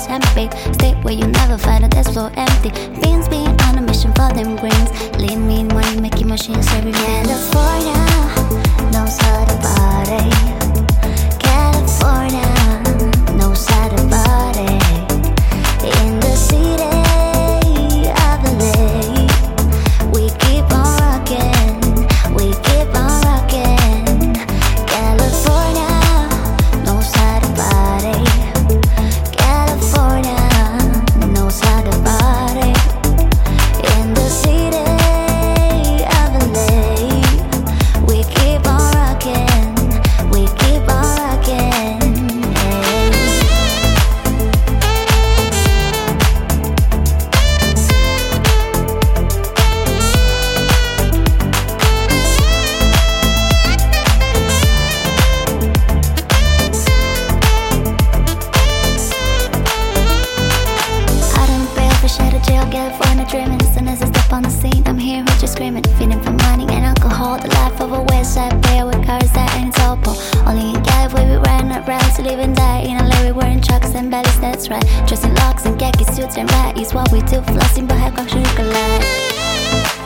is champagne. Stay where you never find a dance floor empty. Beans being on a mission for them greens. Lean mean money making machines every California As soon as I step on the scene, I'm here with you screaming, feeding for money and alcohol. The life of a Side player with cars that ain't topo. Only in California we run around to live and die. In LA we wearing trucks and bellies, that's right. Dressed in locks and khaki suits and right is what we do. Flossing but have sugar light.